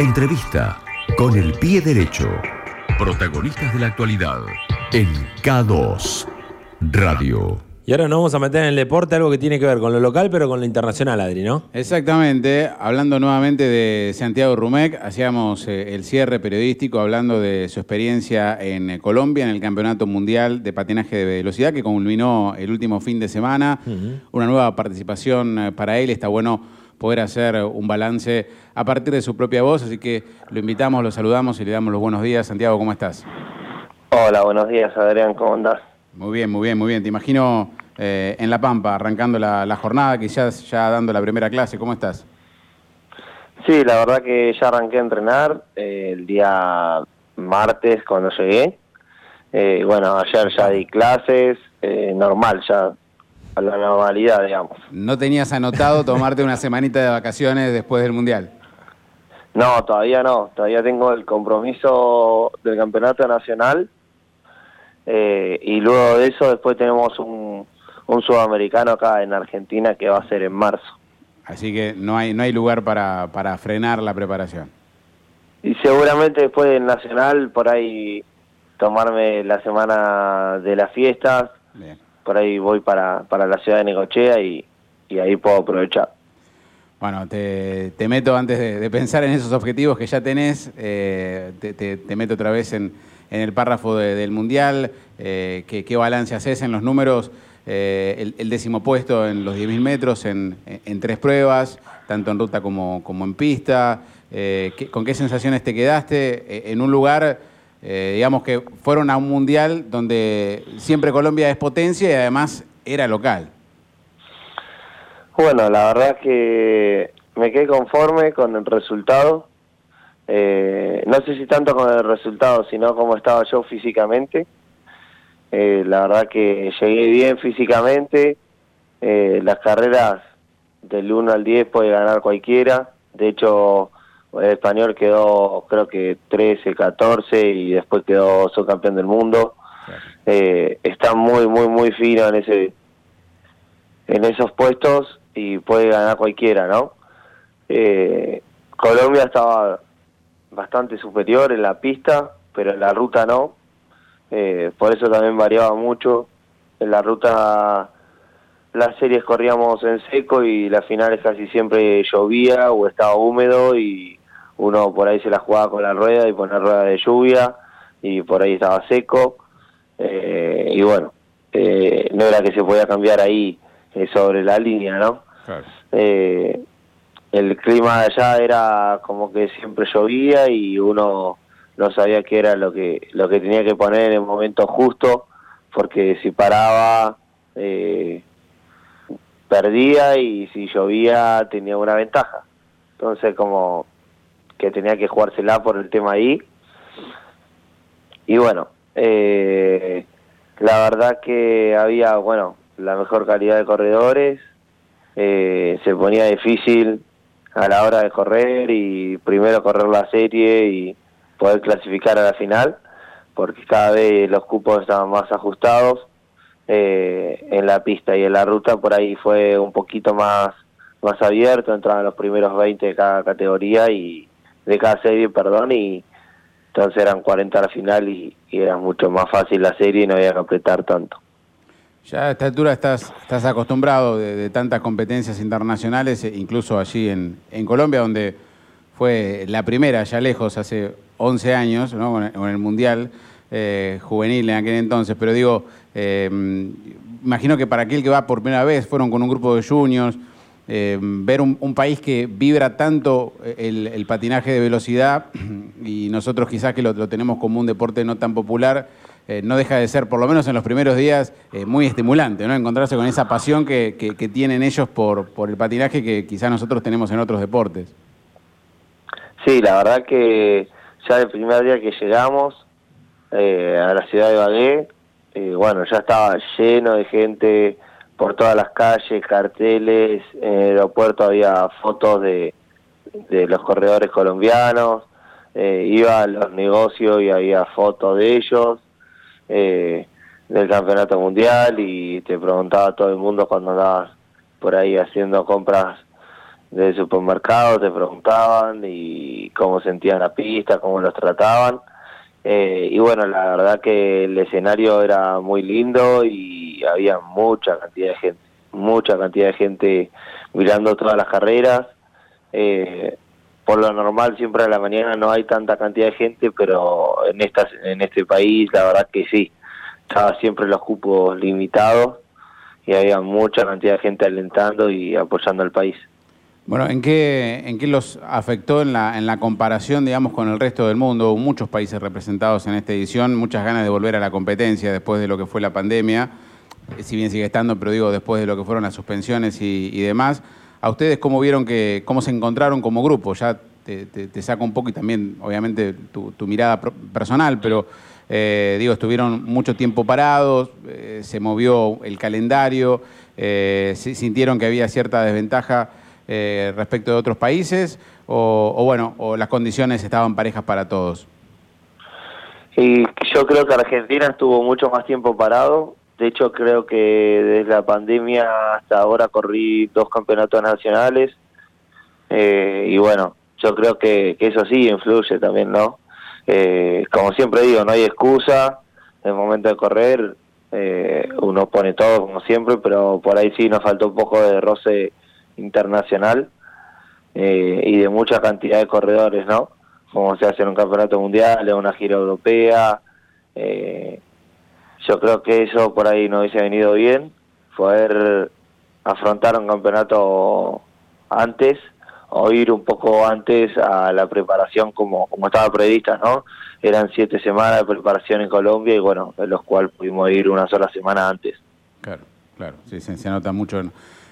Entrevista con el pie derecho. Protagonistas de la actualidad en K2 Radio. Y ahora nos vamos a meter en el deporte algo que tiene que ver con lo local, pero con lo internacional, Adri, ¿no? Exactamente. Hablando nuevamente de Santiago Rumec, hacíamos eh, el cierre periodístico hablando de su experiencia en eh, Colombia, en el Campeonato Mundial de Patinaje de Velocidad, que culminó el último fin de semana. Una nueva participación eh, para él. Está bueno poder hacer un balance a partir de su propia voz, así que lo invitamos, lo saludamos y le damos los buenos días. Santiago, ¿cómo estás? Hola, buenos días, Adrián, ¿cómo andás? Muy bien, muy bien, muy bien. Te imagino eh, en La Pampa, arrancando la, jornada, quizás ya dando la primera clase. ¿Cómo estás? Sí, la verdad que ya arranqué a entrenar eh, el día martes cuando llegué. Eh, bueno, ayer ya di clases, normal, ya a la normalidad, digamos. ¿No tenías anotado tomarte una semanita de vacaciones después del Mundial? No, todavía no. Todavía tengo el compromiso del Campeonato Nacional. y luego de eso después tenemos un, un sudamericano acá en Argentina que va a ser en marzo. Así que no hay, no hay lugar para, para frenar la preparación. Y seguramente después del Nacional, por ahí tomarme la semana de las fiestas, por ahí voy para, para la ciudad de Negochea y, y ahí puedo aprovechar. Bueno, te, te meto antes de, pensar en esos objetivos que ya tenés, eh, te, te, meto otra vez en, en el párrafo del Mundial, eh, ¿qué, ¿qué balance haces en los números? Eh, el, décimo puesto en los 10.000 metros en, tres pruebas, tanto en ruta como, como en pista. Eh, ¿Con qué sensaciones te quedaste en un lugar, digamos que fueron a un mundial donde siempre Colombia es potencia y además era local? Bueno, la verdad que me quedé conforme con el resultado. no sé si tanto con el resultado, sino cómo estaba yo físicamente. Eh, la verdad que llegué bien físicamente. Eh, las carreras del 1 al 10 puede ganar cualquiera. De hecho, el español quedó creo que 13, 14 y después quedó subcampeón del mundo. Eh, está muy, muy, muy fino en ese en esos puestos y puede ganar cualquiera, ¿no? Colombia estaba bastante superior en la pista, pero en la ruta no. Eh, por eso también variaba mucho. En la ruta, las series corríamos en seco y las finales casi siempre llovía o estaba húmedo y uno por ahí se la jugaba con la rueda y poner rueda de lluvia y por ahí estaba seco. Eh, y bueno, eh, no era que se podía cambiar ahí sobre la línea, ¿no? el clima de allá era como que siempre llovía y uno no sabía qué era lo que lo que tenía que poner en el momento justo porque si paraba eh, perdía y si llovía tenía una ventaja entonces como que tenía que jugársela por el tema ahí. Y bueno eh, la verdad que había bueno la mejor calidad de corredores eh, se ponía difícil a la hora de correr y primero correr la serie y poder clasificar a la final, porque cada vez los cupos estaban más ajustados eh, en la pista y en la ruta por ahí fue un poquito más más abierto, entraban los primeros 20 de cada categoría y de cada serie, perdón, y entonces eran 40 a la final y, era mucho más fácil la serie y no había que apretar tanto. Ya a esta altura estás, estás acostumbrado de, tantas competencias internacionales, e incluso allí en, en Colombia, donde fue la primera, ya lejos, hace 11 años, ¿no? con, el, Mundial eh, juvenil en aquel entonces, pero digo, eh, imagino que para aquel que va por primera vez, fueron con un grupo de juniors, eh, ver un, país que vibra tanto el, patinaje de velocidad y nosotros quizás que lo, tenemos como un deporte no tan popular, no deja de ser, por lo menos en los primeros días, muy estimulante, ¿no? Encontrarse con esa pasión que, que tienen ellos por, por el patinaje que quizás nosotros tenemos en otros deportes. Sí, la verdad que ya el primer día que llegamos eh, a la ciudad de Bagué, eh, bueno, ya estaba lleno de gente por todas las calles, carteles, en el aeropuerto había fotos de, de los corredores colombianos, eh, iba a los negocios y había fotos de ellos, eh, del campeonato mundial y te preguntaba todo el mundo cuando andabas por ahí haciendo compras del supermercado, te preguntaban y cómo sentían la pista, cómo los trataban. Eh, y bueno, la verdad que el escenario era muy lindo y había mucha cantidad de gente, mucha cantidad de gente mirando todas las carreras. Eh, por lo normal siempre a la mañana no hay tanta cantidad de gente, pero en estas en este país la verdad que sí, estaba siempre los cupos limitados y había mucha cantidad de gente alentando y apoyando al país. Bueno, ¿en qué, ¿en qué los afectó en la, en la comparación, digamos, con el resto del mundo? Muchos países representados en esta edición, muchas ganas de volver a la competencia después de lo que fue la pandemia, si bien sigue estando, pero digo, después de lo que fueron las suspensiones y, demás. ¿A ustedes cómo vieron que, cómo se encontraron como grupo? Ya te, saco un poco y también, obviamente, tu, mirada personal, pero eh, digo, estuvieron mucho tiempo parados, eh, se movió el calendario, eh, sintieron que había cierta desventaja eh, respecto de otros países, o, o, bueno, o las condiciones estaban parejas para todos. Y yo creo que Argentina estuvo mucho más tiempo parado, de hecho, creo que desde la pandemia hasta ahora corrí dos campeonatos nacionales. Eh, y bueno, yo creo que, que, eso sí influye también, ¿no? Eh, como siempre digo, no hay excusa. En el momento de correr, eh, uno pone todo como siempre, pero por ahí sí nos faltó un poco de roce internacional y de mucha cantidad de corredores, ¿no? Como se hace en un campeonato mundial, en una gira europea. Eh, yo creo que eso por ahí no hubiese venido bien, poder afrontar un campeonato antes o ir un poco antes a la preparación como, como estaba prevista, ¿no? Eran siete semanas de preparación en Colombia y bueno, en los cuales pudimos ir una sola semana antes. Claro, claro, sí, se, se nota mucho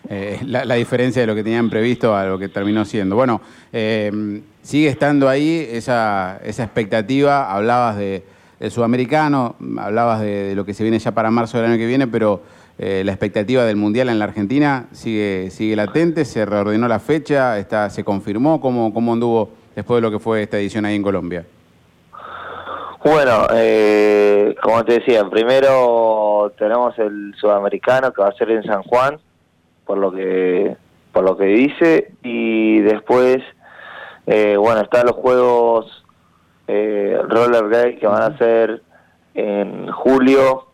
eh, la, la, diferencia de lo que tenían previsto a lo que terminó siendo. Bueno, eh, sigue estando ahí esa, esa expectativa, hablabas de el sudamericano, hablabas de, lo que se viene ya para marzo del año que viene, pero eh, la expectativa del Mundial en la Argentina sigue, sigue latente, se reordenó la fecha, está, se confirmó, ¿cómo, ¿cómo anduvo después de lo que fue esta edición ahí en Colombia? Bueno, eh, como te decía, primero tenemos el sudamericano que va a ser en San Juan, por lo que por lo que dice, y después, eh, bueno, están los Juegos eh, Rollerblade que van a ser en julio,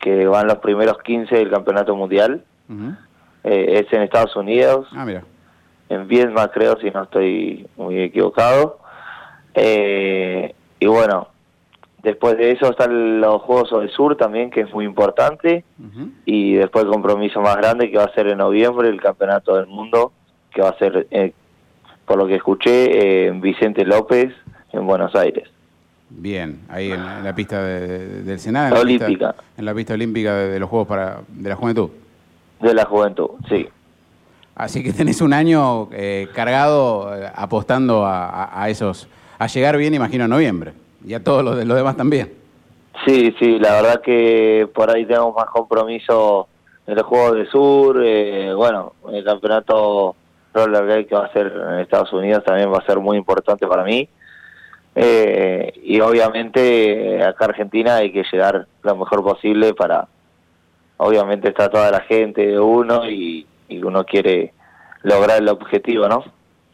que van los primeros 15 del campeonato mundial. Uh -huh. eh, es en Estados Unidos, ah, mira. en Viedma creo, si no estoy muy equivocado. Eh, y bueno, después de eso están los Juegos del Sur también, que es muy importante. Uh -huh. Y después el compromiso más grande que va a ser en noviembre, el Campeonato del Mundo, que va a ser, eh, por lo que escuché, en Vicente López, en Buenos Aires. Bien, ahí en, en la pista de, de, del Senado. En la, olímpica. Pista, en la pista olímpica de, de, los Juegos para de la Juventud. De la Juventud, sí. Así que tenés un año eh, cargado eh, apostando a, a, a, esos, a llegar bien, imagino, en noviembre. Y a todos los, los demás también. Sí, sí, la verdad que por ahí tenemos más compromiso en los Juegos del Sur. Eh, bueno, el campeonato Rollerblade que va a ser en Estados Unidos también va a ser muy importante para mí. Eh, y obviamente acá a Argentina hay que llegar lo mejor posible para, obviamente está toda la gente de uno y, y uno quiere lograr el objetivo, ¿no?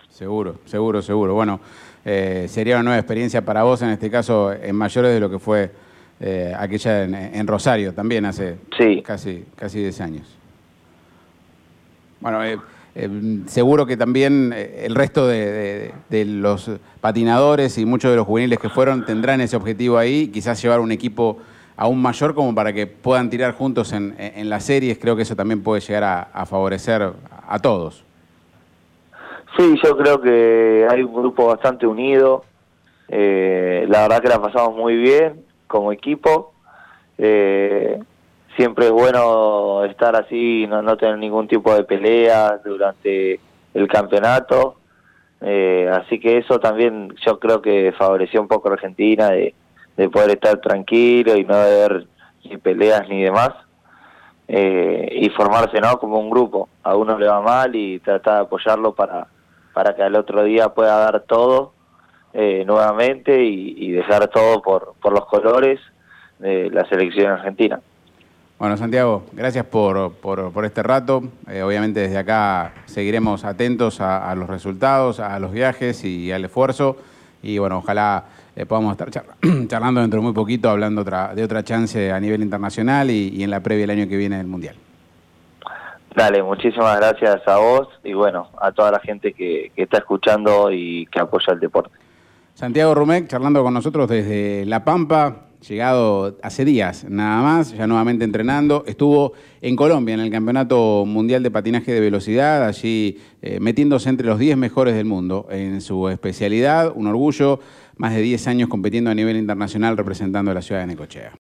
Seguro, seguro, seguro. Bueno, eh, sería una nueva experiencia para vos, en este caso, en mayores de lo que fue eh, aquella en, en, Rosario, también hace sí. casi, casi 10 años. Bueno, eh, eh, seguro que también eh, el resto de, los patinadores y muchos de los juveniles que fueron tendrán ese objetivo ahí, quizás llevar un equipo aún mayor como para que puedan tirar juntos en, en las series, creo que eso también puede llegar a, a favorecer a, todos. Sí, yo creo que hay un grupo bastante unido, eh, la verdad que la pasamos muy bien como equipo, eh, siempre es bueno estar así, no, no tener ningún tipo de pelea durante el campeonato. Eh, así que eso también yo creo que favoreció un poco a Argentina de, de poder estar tranquilo y no haber ni peleas ni demás. Eh, y formarse no como un grupo. A uno le va mal y tratar de apoyarlo para, para que al otro día pueda dar todo eh, nuevamente y, y dejar todo por, por los colores de la selección argentina. Bueno, Santiago, gracias por, por, este rato. Eh, obviamente desde acá seguiremos atentos a, los resultados, a los viajes y al esfuerzo. Y bueno, ojalá eh, podamos estar charlando dentro de muy poquito, hablando otra, de otra chance a nivel internacional y, en la previa del año que viene del Mundial. Dale, muchísimas gracias a vos y bueno, a toda la gente que, que está escuchando y que apoya el deporte. Santiago Rumec charlando con nosotros desde La Pampa, llegado hace días nada más, ya nuevamente entrenando. Estuvo en Colombia en el Campeonato Mundial de Patinaje de Velocidad, allí eh, metiéndose entre los 10 mejores del mundo en su especialidad. Un orgullo, más de 10 años compitiendo a nivel internacional representando a la ciudad de Necochea.